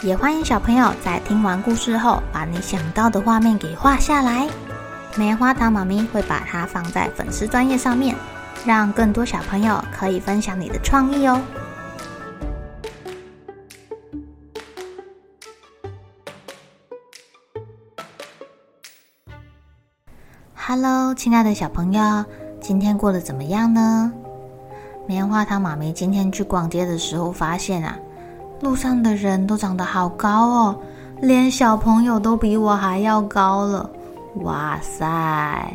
也欢迎小朋友在听完故事后，把你想到的画面给画下来。棉花糖妈咪会把它放在粉丝专页上面，让更多小朋友可以分享你的创意哦。Hello，亲爱的小朋友，今天过得怎么样呢？棉花糖妈咪今天去逛街的时候发现啊，路上的人都长得好高哦，连小朋友都比我还要高了。哇塞！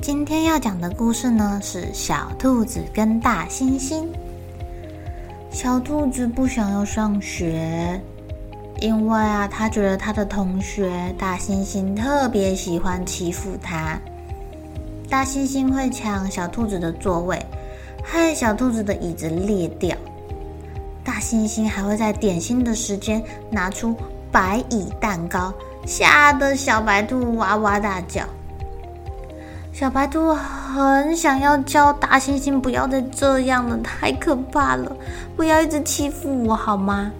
今天要讲的故事呢，是小兔子跟大猩猩。小兔子不想要上学，因为啊，他觉得他的同学大猩猩特别喜欢欺负他。大猩猩会抢小兔子的座位，害小兔子的椅子裂掉。大猩猩还会在点心的时间拿出白蚁蛋糕，吓得小白兔哇哇大叫。小白兔很想要叫大猩猩不要再这样了，太可怕了，不要一直欺负我好吗？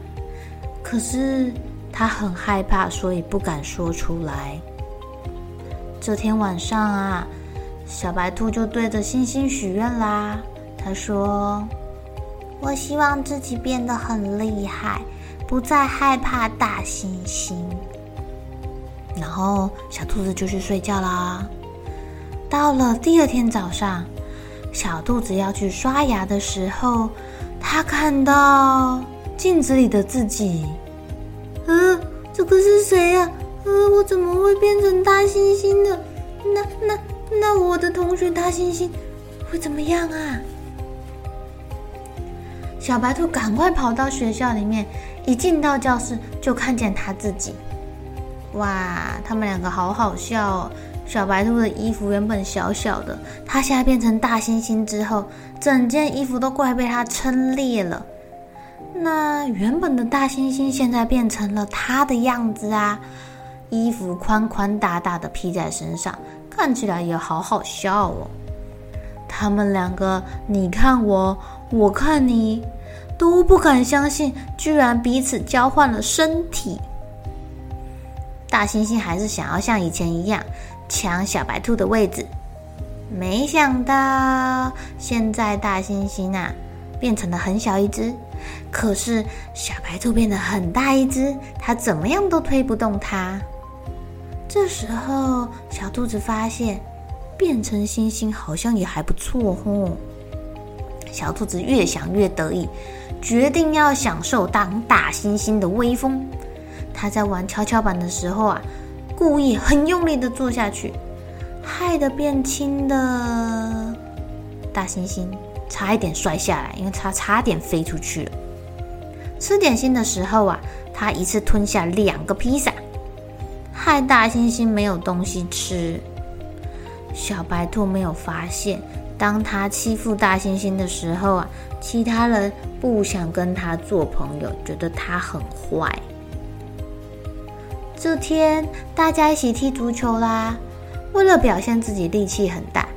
可是他很害怕，所以不敢说出来。这天晚上啊。小白兔就对着星星许愿啦。他说：“我希望自己变得很厉害，不再害怕大猩猩。”然后小兔子就去睡觉啦。到了第二天早上，小兔子要去刷牙的时候，他看到镜子里的自己。呃，这个是谁呀？呃，我怎么会变成大猩猩呢？那那。那我的同学大猩猩会怎么样啊？小白兔赶快跑到学校里面，一进到教室就看见他自己。哇，他们两个好好笑哦！小白兔的衣服原本小小的，它现在变成大猩猩之后，整件衣服都快被它撑裂了。那原本的大猩猩现在变成了它的样子啊，衣服宽宽大大的披在身上。看起来也好好笑哦。他们两个，你看我，我看你，都不敢相信，居然彼此交换了身体。大猩猩还是想要像以前一样抢小白兔的位置，没想到现在大猩猩啊变成了很小一只，可是小白兔变得很大一只，它怎么样都推不动它。这时候，小兔子发现变成猩猩好像也还不错哦。小兔子越想越得意，决定要享受当大猩猩的威风。他在玩跷跷板的时候啊，故意很用力的坐下去，害得变轻的大猩猩差一点摔下来，因为他差点飞出去了。吃点心的时候啊，他一次吞下两个披萨。害大猩猩没有东西吃，小白兔没有发现，当他欺负大猩猩的时候啊，其他人不想跟他做朋友，觉得他很坏。这天大家一起踢足球啦，为了表现自己力气很大，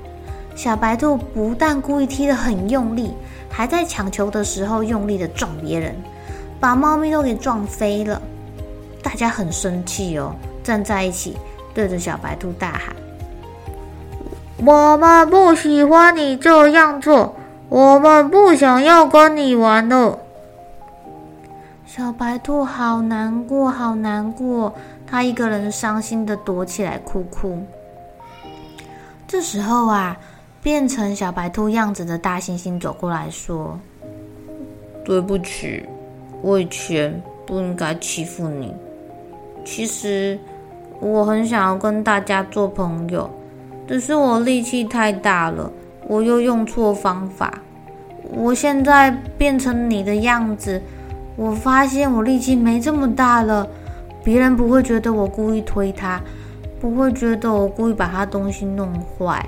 小白兔不但故意踢得很用力，还在抢球的时候用力的撞别人，把猫咪都给撞飞了。大家很生气哦。站在一起，对着小白兔大喊：“我们不喜欢你这样做，我们不想要跟你玩了。”小白兔好难过，好难过，它一个人伤心的躲起来哭哭。这时候啊，变成小白兔样子的大猩猩走过来说：“对不起，我以前不应该欺负你。其实……”我很想要跟大家做朋友，只是我力气太大了，我又用错方法。我现在变成你的样子，我发现我力气没这么大了，别人不会觉得我故意推他，不会觉得我故意把他东西弄坏。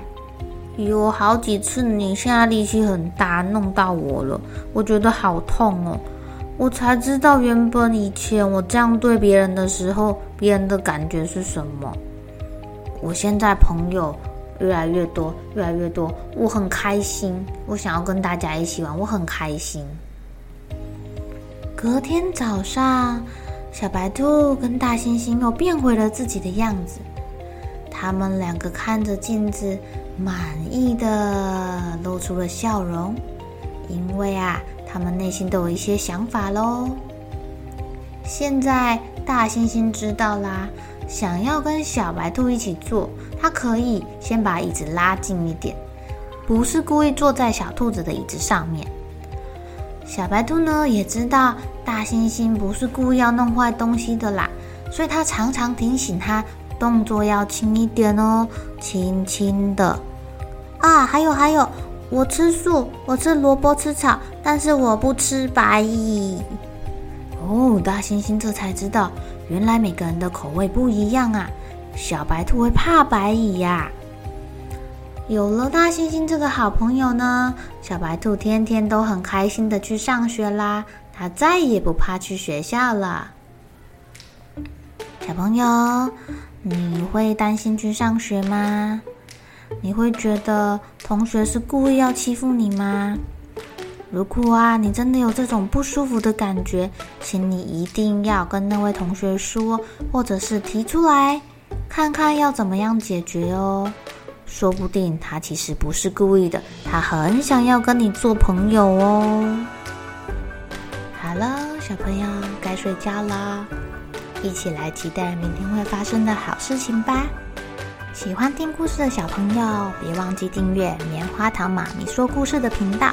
有好几次你现在力气很大，弄到我了，我觉得好痛哦。我才知道，原本以前我这样对别人的时候，别人的感觉是什么。我现在朋友越来越多，越来越多，我很开心。我想要跟大家一起玩，我很开心。隔天早上，小白兔跟大猩猩又变回了自己的样子。他们两个看着镜子，满意的露出了笑容，因为啊。他们内心都有一些想法喽。现在大猩猩知道啦，想要跟小白兔一起坐，他可以先把椅子拉近一点，不是故意坐在小兔子的椅子上面。小白兔呢也知道大猩猩不是故意要弄坏东西的啦，所以他常常提醒他动作要轻一点哦，轻轻的。啊，还有还有。我吃素，我吃萝卜吃草，但是我不吃白蚁。哦，大猩猩这才知道，原来每个人的口味不一样啊。小白兔会怕白蚁呀。有了大猩猩这个好朋友呢，小白兔天天都很开心的去上学啦。它再也不怕去学校了。小朋友，你会担心去上学吗？你会觉得同学是故意要欺负你吗？如果啊，你真的有这种不舒服的感觉，请你一定要跟那位同学说，或者是提出来，看看要怎么样解决哦。说不定他其实不是故意的，他很想要跟你做朋友哦。好了，小朋友该睡觉了，一起来期待明天会发生的好事情吧。喜欢听故事的小朋友，别忘记订阅棉花糖妈咪说故事的频道。